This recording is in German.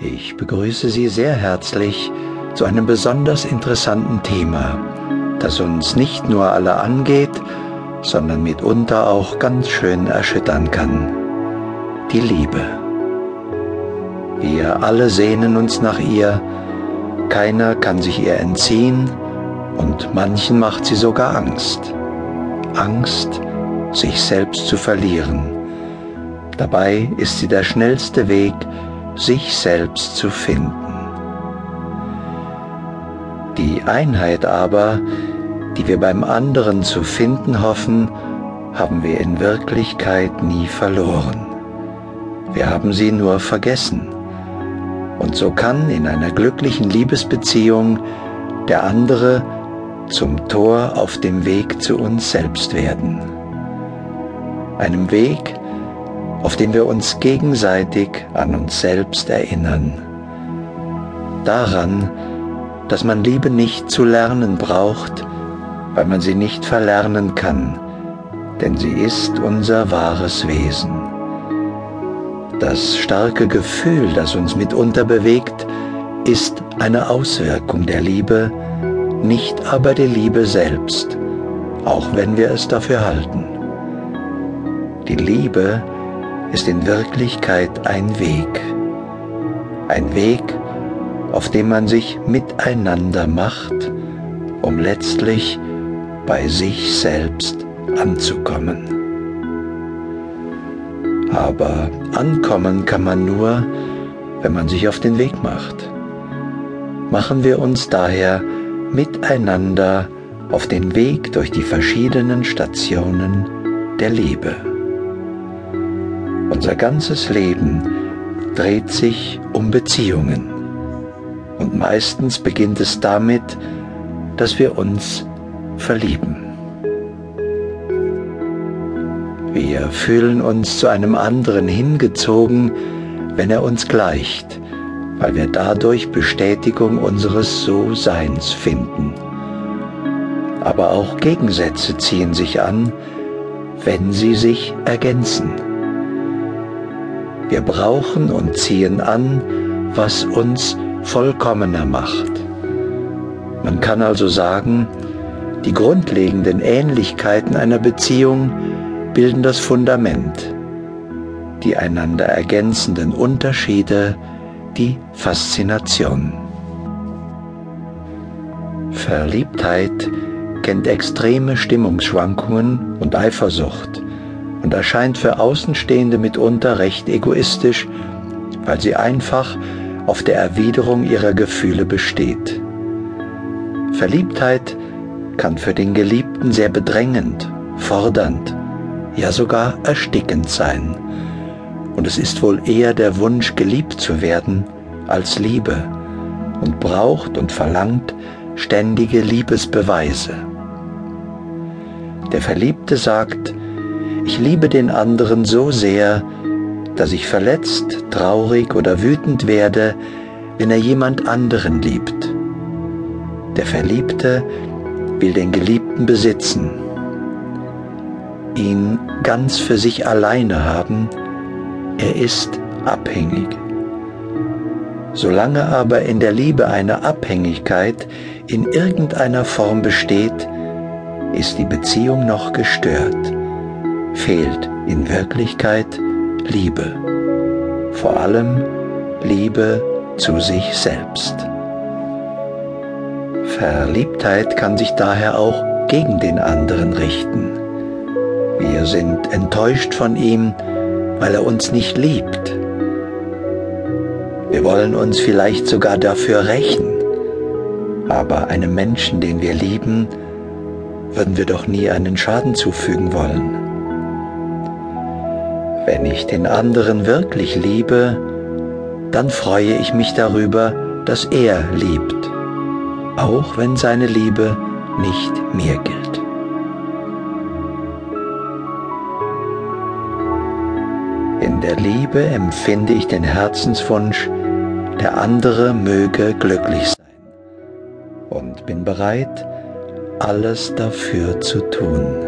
Ich begrüße Sie sehr herzlich zu einem besonders interessanten Thema, das uns nicht nur alle angeht, sondern mitunter auch ganz schön erschüttern kann. Die Liebe. Wir alle sehnen uns nach ihr, keiner kann sich ihr entziehen und manchen macht sie sogar Angst. Angst, sich selbst zu verlieren. Dabei ist sie der schnellste Weg, sich selbst zu finden. Die Einheit aber, die wir beim anderen zu finden hoffen, haben wir in Wirklichkeit nie verloren. Wir haben sie nur vergessen. Und so kann in einer glücklichen Liebesbeziehung der andere zum Tor auf dem Weg zu uns selbst werden. Einem Weg, auf dem wir uns gegenseitig an uns selbst erinnern. Daran, dass man Liebe nicht zu lernen braucht, weil man sie nicht verlernen kann, denn sie ist unser wahres Wesen. Das starke Gefühl, das uns mitunter bewegt, ist eine Auswirkung der Liebe, nicht aber die Liebe selbst, auch wenn wir es dafür halten. Die Liebe ist in Wirklichkeit ein Weg, ein Weg, auf dem man sich miteinander macht, um letztlich bei sich selbst anzukommen. Aber ankommen kann man nur, wenn man sich auf den Weg macht. Machen wir uns daher miteinander auf den Weg durch die verschiedenen Stationen der Liebe. Unser ganzes Leben dreht sich um Beziehungen. Und meistens beginnt es damit, dass wir uns verlieben. Wir fühlen uns zu einem anderen hingezogen, wenn er uns gleicht, weil wir dadurch Bestätigung unseres So-Seins finden. Aber auch Gegensätze ziehen sich an, wenn sie sich ergänzen. Wir brauchen und ziehen an, was uns vollkommener macht. Man kann also sagen, die grundlegenden Ähnlichkeiten einer Beziehung bilden das Fundament, die einander ergänzenden Unterschiede die Faszination. Verliebtheit kennt extreme Stimmungsschwankungen und Eifersucht und erscheint für Außenstehende mitunter recht egoistisch, weil sie einfach auf der Erwiderung ihrer Gefühle besteht. Verliebtheit kann für den Geliebten sehr bedrängend, fordernd, ja sogar erstickend sein. Und es ist wohl eher der Wunsch, geliebt zu werden, als Liebe und braucht und verlangt ständige Liebesbeweise. Der Verliebte sagt, ich liebe den anderen so sehr, dass ich verletzt, traurig oder wütend werde, wenn er jemand anderen liebt. Der Verliebte will den Geliebten besitzen, ihn ganz für sich alleine haben, er ist abhängig. Solange aber in der Liebe eine Abhängigkeit in irgendeiner Form besteht, ist die Beziehung noch gestört, fehlt in Wirklichkeit Liebe, vor allem Liebe zu sich selbst. Verliebtheit kann sich daher auch gegen den anderen richten. Wir sind enttäuscht von ihm, weil er uns nicht liebt. Wir wollen uns vielleicht sogar dafür rächen, aber einem Menschen, den wir lieben, würden wir doch nie einen Schaden zufügen wollen. Wenn ich den anderen wirklich liebe, dann freue ich mich darüber, dass er liebt auch wenn seine Liebe nicht mir gilt. In der Liebe empfinde ich den Herzenswunsch, der andere möge glücklich sein und bin bereit, alles dafür zu tun.